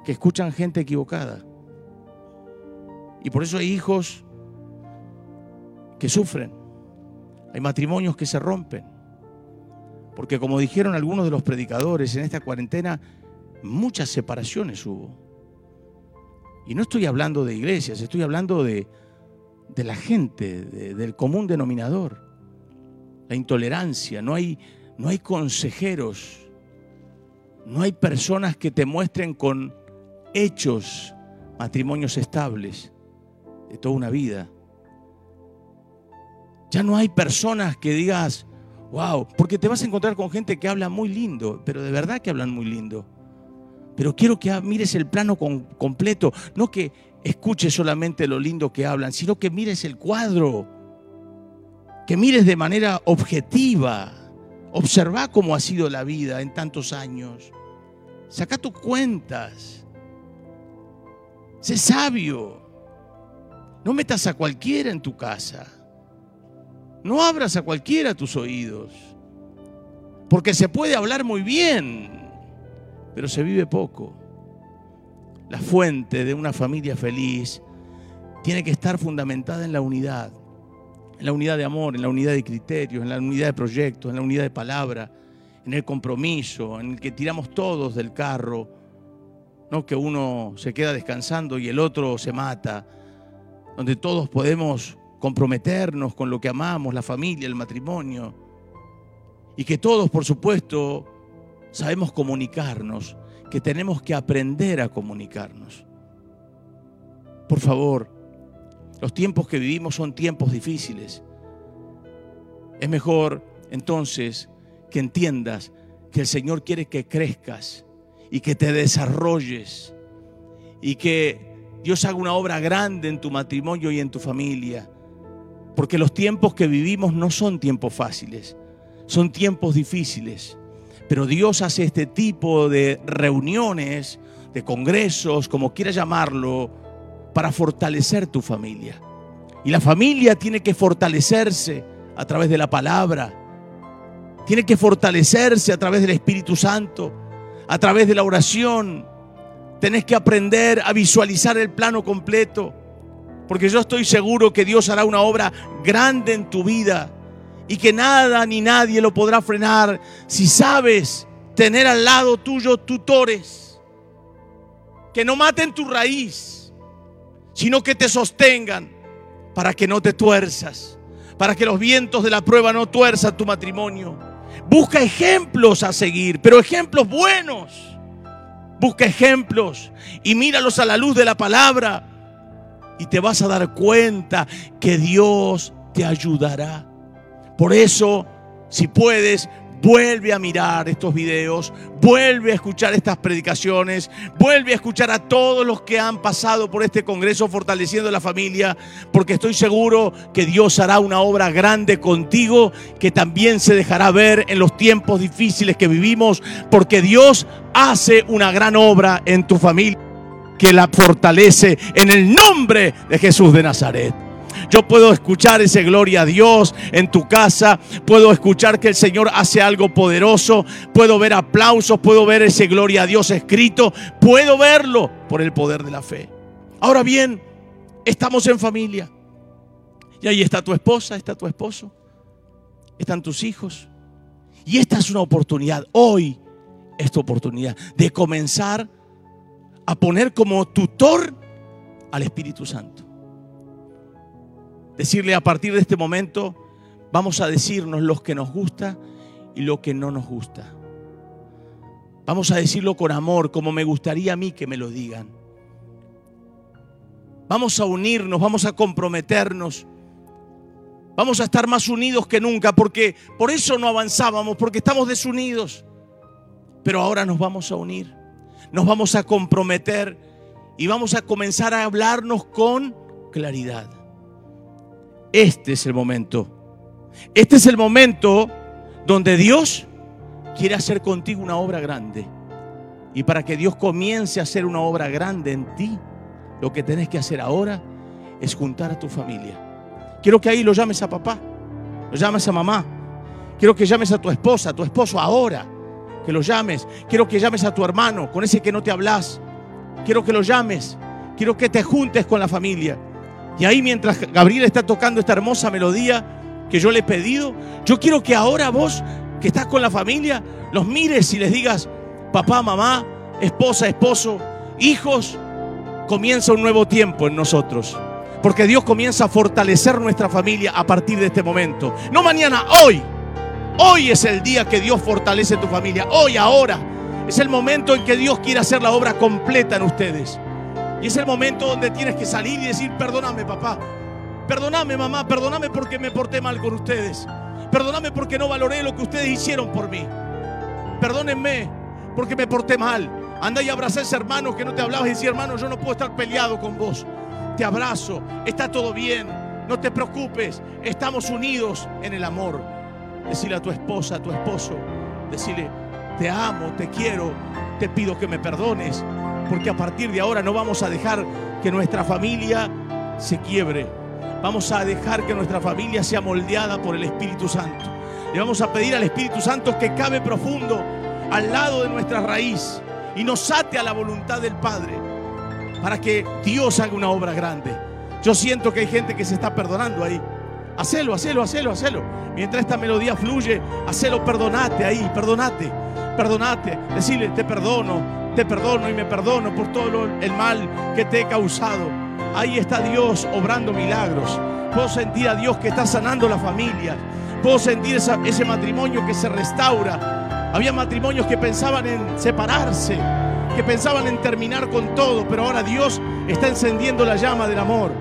que escuchan gente equivocada y por eso hay hijos que sufren. Hay matrimonios que se rompen. Porque como dijeron algunos de los predicadores en esta cuarentena, muchas separaciones hubo. Y no estoy hablando de iglesias, estoy hablando de, de la gente, del común denominador. La intolerancia, no hay, no hay consejeros, no hay personas que te muestren con hechos matrimonios estables de toda una vida. Ya no hay personas que digas, wow, porque te vas a encontrar con gente que habla muy lindo, pero de verdad que hablan muy lindo. Pero quiero que mires el plano completo, no que escuches solamente lo lindo que hablan, sino que mires el cuadro, que mires de manera objetiva, observa cómo ha sido la vida en tantos años, saca tus cuentas, sé sabio. No metas a cualquiera en tu casa. No abras a cualquiera tus oídos. Porque se puede hablar muy bien, pero se vive poco. La fuente de una familia feliz tiene que estar fundamentada en la unidad. En la unidad de amor, en la unidad de criterios, en la unidad de proyectos, en la unidad de palabra, en el compromiso, en el que tiramos todos del carro. No que uno se queda descansando y el otro se mata donde todos podemos comprometernos con lo que amamos, la familia, el matrimonio, y que todos, por supuesto, sabemos comunicarnos, que tenemos que aprender a comunicarnos. Por favor, los tiempos que vivimos son tiempos difíciles. Es mejor entonces que entiendas que el Señor quiere que crezcas y que te desarrolles y que Dios haga una obra grande en tu matrimonio y en tu familia. Porque los tiempos que vivimos no son tiempos fáciles, son tiempos difíciles. Pero Dios hace este tipo de reuniones, de congresos, como quieras llamarlo, para fortalecer tu familia. Y la familia tiene que fortalecerse a través de la palabra, tiene que fortalecerse a través del Espíritu Santo, a través de la oración, Tenés que aprender a visualizar el plano completo. Porque yo estoy seguro que Dios hará una obra grande en tu vida y que nada ni nadie lo podrá frenar si sabes tener al lado tuyo tutores que no maten tu raíz, sino que te sostengan para que no te tuerzas, para que los vientos de la prueba no tuerzan tu matrimonio. Busca ejemplos a seguir, pero ejemplos buenos Busca ejemplos y míralos a la luz de la palabra y te vas a dar cuenta que Dios te ayudará. Por eso, si puedes, vuelve a mirar estos videos, vuelve a escuchar estas predicaciones, vuelve a escuchar a todos los que han pasado por este Congreso fortaleciendo la familia, porque estoy seguro que Dios hará una obra grande contigo, que también se dejará ver en los tiempos difíciles que vivimos, porque Dios hace una gran obra en tu familia que la fortalece en el nombre de Jesús de Nazaret. Yo puedo escuchar ese gloria a Dios en tu casa. Puedo escuchar que el Señor hace algo poderoso. Puedo ver aplausos. Puedo ver ese gloria a Dios escrito. Puedo verlo por el poder de la fe. Ahora bien, estamos en familia. Y ahí está tu esposa, está tu esposo. Están tus hijos. Y esta es una oportunidad. Hoy es tu oportunidad de comenzar a poner como tutor al Espíritu Santo. Decirle a partir de este momento, vamos a decirnos lo que nos gusta y lo que no nos gusta. Vamos a decirlo con amor, como me gustaría a mí que me lo digan. Vamos a unirnos, vamos a comprometernos. Vamos a estar más unidos que nunca, porque por eso no avanzábamos, porque estamos desunidos. Pero ahora nos vamos a unir, nos vamos a comprometer y vamos a comenzar a hablarnos con claridad. Este es el momento. Este es el momento donde Dios quiere hacer contigo una obra grande. Y para que Dios comience a hacer una obra grande en ti, lo que tenés que hacer ahora es juntar a tu familia. Quiero que ahí lo llames a papá, lo llames a mamá. Quiero que llames a tu esposa, a tu esposo ahora, que lo llames. Quiero que llames a tu hermano, con ese que no te hablas. Quiero que lo llames. Quiero que te juntes con la familia. Y ahí mientras Gabriel está tocando esta hermosa melodía que yo le he pedido, yo quiero que ahora vos, que estás con la familia, los mires y les digas, papá, mamá, esposa, esposo, hijos, comienza un nuevo tiempo en nosotros. Porque Dios comienza a fortalecer nuestra familia a partir de este momento. No mañana, hoy. Hoy es el día que Dios fortalece tu familia. Hoy, ahora. Es el momento en que Dios quiere hacer la obra completa en ustedes. Y es el momento donde tienes que salir y decir, perdóname papá, perdóname mamá, perdóname porque me porté mal con ustedes, perdóname porque no valoré lo que ustedes hicieron por mí, perdónenme porque me porté mal. Anda y abraza a ese hermano que no te hablabas y decía, hermano, yo no puedo estar peleado con vos. Te abrazo, está todo bien, no te preocupes, estamos unidos en el amor. Decirle a tu esposa, a tu esposo, decirle, te amo, te quiero, te pido que me perdones, porque a partir de ahora no vamos a dejar que nuestra familia se quiebre. Vamos a dejar que nuestra familia sea moldeada por el Espíritu Santo. Le vamos a pedir al Espíritu Santo que cabe profundo al lado de nuestra raíz y nos ate a la voluntad del Padre para que Dios haga una obra grande. Yo siento que hay gente que se está perdonando ahí. Hacelo, hacelo, hacelo, hacelo. Mientras esta melodía fluye, hacelo, perdonate ahí, perdonate, perdonate. Decirle, te perdono, te perdono y me perdono por todo el mal que te he causado. Ahí está Dios obrando milagros. Puedo sentir a Dios que está sanando la familia. Puedo sentir ese matrimonio que se restaura. Había matrimonios que pensaban en separarse, que pensaban en terminar con todo, pero ahora Dios está encendiendo la llama del amor.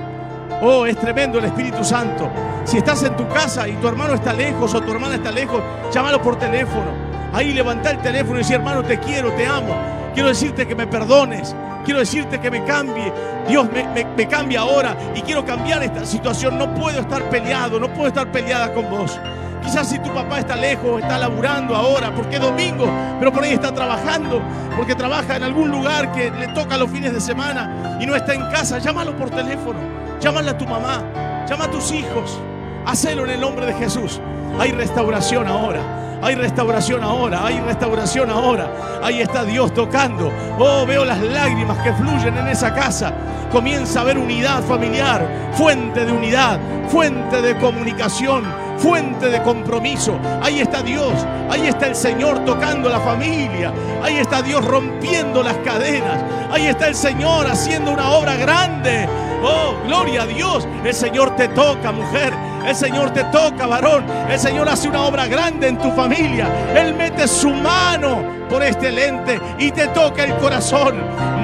Oh, es tremendo el Espíritu Santo. Si estás en tu casa y tu hermano está lejos o tu hermana está lejos, llámalo por teléfono. Ahí levanta el teléfono y dice, hermano, te quiero, te amo. Quiero decirte que me perdones. Quiero decirte que me cambie. Dios me, cambia ahora y quiero cambiar esta situación. No puedo estar peleado, no puedo estar peleada con vos. Quizás si tu papá está lejos, está laburando ahora, porque es domingo, pero por ahí está trabajando, porque trabaja en algún lugar que le toca los fines de semana y no está en casa, llámalo por teléfono, llámale a tu mamá, llama a tus hijos, hacelo en el nombre de Jesús. Hay restauración ahora. Hay restauración ahora, hay restauración ahora. Ahí está Dios tocando. Oh, veo las lágrimas que fluyen en esa casa. Comienza a haber unidad familiar, fuente de unidad, fuente de comunicación, fuente de compromiso. Ahí está Dios, ahí está el Señor tocando la familia, ahí está Dios rompiendo las cadenas, ahí está el Señor haciendo una obra grande. Oh, gloria a Dios, el Señor te toca, mujer. El Señor te toca, varón. El Señor hace una obra grande en tu familia. Él mete su mano por este lente y te toca el corazón.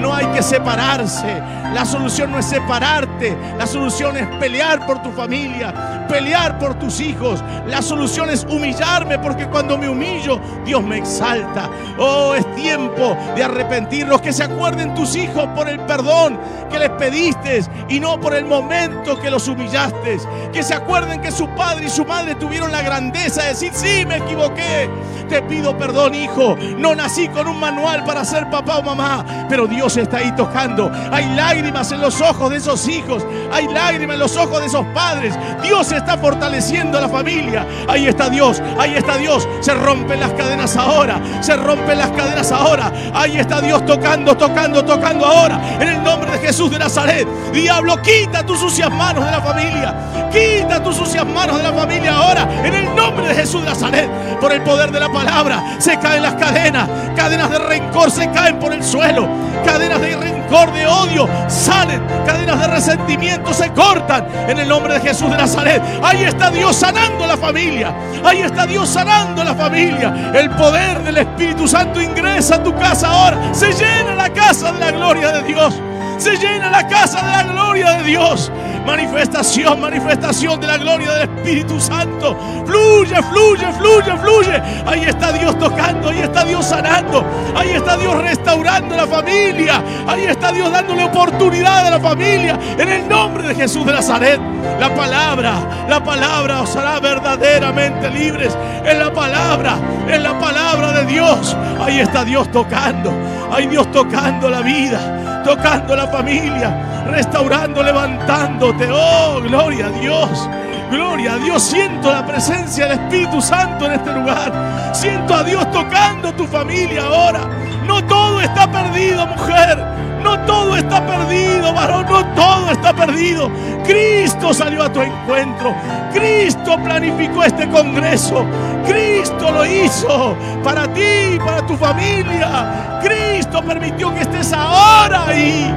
No hay que separarse. La solución no es separarte. La solución es pelear por tu familia, pelear por tus hijos. La solución es humillarme porque cuando me humillo, Dios me exalta. Oh, es tiempo de arrepentirnos. Que se acuerden tus hijos por el perdón que les pediste y no por el momento que los humillaste. Que se acuerden que su padre y su madre tuvieron la grandeza de decir, sí, me equivoqué. Te pido perdón, hijo. No nací con un manual para ser papá o mamá, pero Dios está ahí tocando. Hay lágrimas en los ojos de esos hijos. Hay lágrimas en los ojos de esos padres. Dios está fortaleciendo a la familia. Ahí está Dios. Ahí está Dios. Se rompen las cadenas ahora. Se rompen las cadenas ahora. Ahí está Dios tocando, tocando, tocando ahora. En el nombre de Jesús de Nazaret. Diablo, quita tus sucias manos de la familia. Quita tus sucias manos de la familia ahora. En el nombre de Jesús de Nazaret. Por el poder de la palabra. Se caen las cadenas. Cadenas de rencor se caen por el suelo. Cadenas de rencor, de odio salen. Cadenas de resentimiento se cortan. En el nombre de Jesús de Nazaret. Ahí está Dios sanando la familia. Ahí está Dios sanando la familia. El poder del Espíritu Santo ingresa a tu casa ahora. Se llena la casa de la gloria de Dios. Se llena la casa de la gloria de Dios. Manifestación, manifestación de la gloria del Espíritu Santo. Fluye, fluye, fluye, fluye. Ahí está Dios tocando, ahí está Dios sanando, ahí está Dios restaurando la familia, ahí está Dios dándole oportunidad a la familia. En el nombre de Jesús de Nazaret, la palabra, la palabra os hará verdaderamente libres. En la palabra, en la palabra de Dios, ahí está Dios tocando, ahí Dios tocando la vida, tocando la familia, restaurando, levantando Oh, gloria a Dios. Gloria a Dios. Siento la presencia del Espíritu Santo en este lugar. Siento a Dios tocando tu familia ahora. No todo está perdido, mujer. No todo está perdido, varón. No todo está perdido. Cristo salió a tu encuentro. Cristo planificó este congreso. Cristo lo hizo para ti, para tu familia. Cristo permitió que estés ahora ahí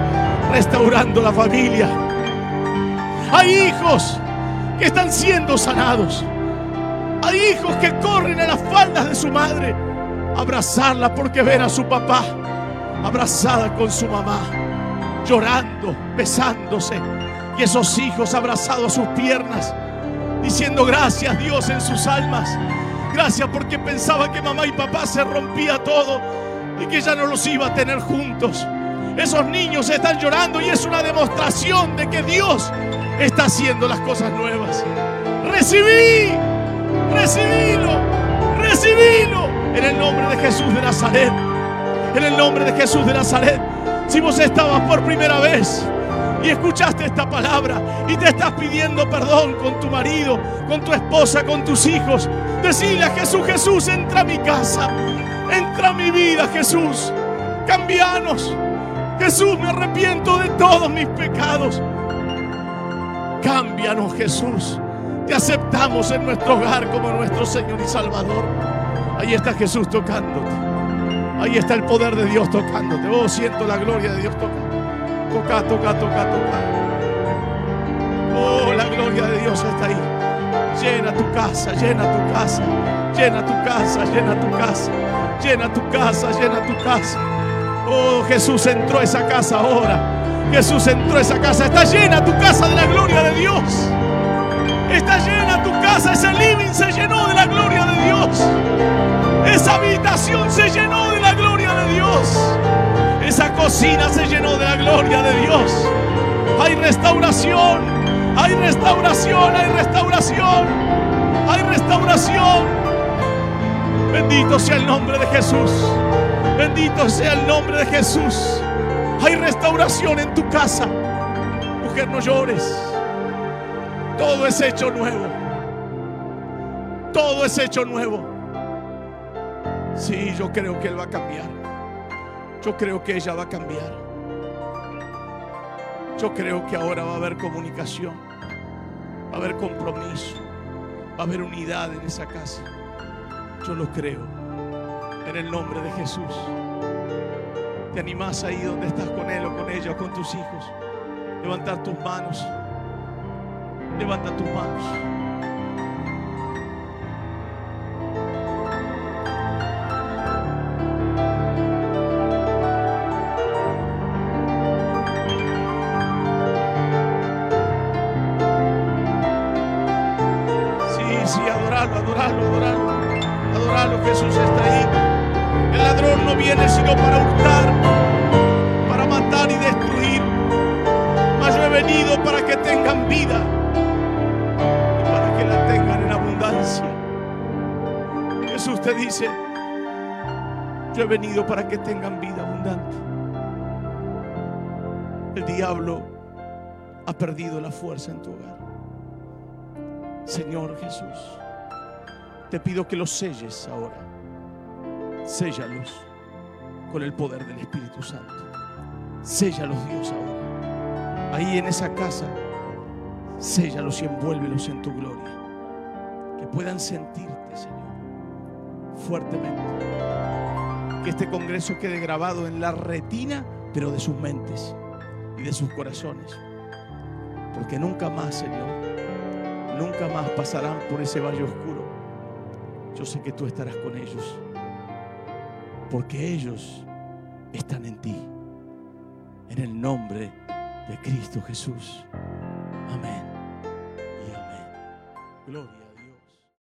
restaurando la familia. Hay hijos que están siendo sanados. Hay hijos que corren a las faldas de su madre a abrazarla porque ven a su papá abrazada con su mamá, llorando, besándose. Y esos hijos abrazados a sus piernas, diciendo gracias Dios en sus almas. Gracias porque pensaba que mamá y papá se rompía todo y que ya no los iba a tener juntos. Esos niños están llorando y es una demostración de que Dios está haciendo las cosas nuevas. Recibí, recibílo, recibílo en el nombre de Jesús de Nazaret. En el nombre de Jesús de Nazaret. Si vos estabas por primera vez y escuchaste esta palabra y te estás pidiendo perdón con tu marido, con tu esposa, con tus hijos, decile a Jesús, Jesús, entra a mi casa, entra a mi vida, Jesús, cambianos. Jesús, me arrepiento de todos mis pecados. Cámbianos, Jesús. Te aceptamos en nuestro hogar como nuestro Señor y Salvador. Ahí está Jesús tocándote. Ahí está el poder de Dios tocándote. Oh, siento la gloria de Dios tocando. Toca, toca, toca, toca. Oh, la gloria de Dios está ahí. Llena tu casa, llena tu casa, llena tu casa, llena tu casa, llena tu casa, llena tu casa. Oh, Jesús entró a esa casa ahora. Jesús entró a esa casa. Está llena tu casa de la gloria de Dios. Está llena tu casa. Ese living se llenó de la gloria de Dios. Esa habitación se llenó de la gloria de Dios. Esa cocina se llenó de la gloria de Dios. Hay restauración. Hay restauración. Hay restauración. Hay restauración. Bendito sea el nombre de Jesús. Bendito sea el nombre de Jesús. Hay restauración en tu casa. Mujer, no llores. Todo es hecho nuevo. Todo es hecho nuevo. Sí, yo creo que Él va a cambiar. Yo creo que ella va a cambiar. Yo creo que ahora va a haber comunicación. Va a haber compromiso. Va a haber unidad en esa casa. Yo lo creo. En el nombre de Jesús. Te animás ahí donde estás con él o con ella o con tus hijos. Levantar tus manos. Levanta tus manos. Yo he venido para que tengan vida abundante. El diablo ha perdido la fuerza en tu hogar. Señor Jesús, te pido que los selles ahora. Séllalos con el poder del Espíritu Santo. Séllalos, Dios, ahora. Ahí en esa casa, séllalos y envuélvelos en tu gloria. Que puedan sentirte, Señor, fuertemente. Que este congreso quede grabado en la retina, pero de sus mentes y de sus corazones. Porque nunca más, Señor, nunca más pasarán por ese valle oscuro. Yo sé que tú estarás con ellos. Porque ellos están en ti. En el nombre de Cristo Jesús. Amén.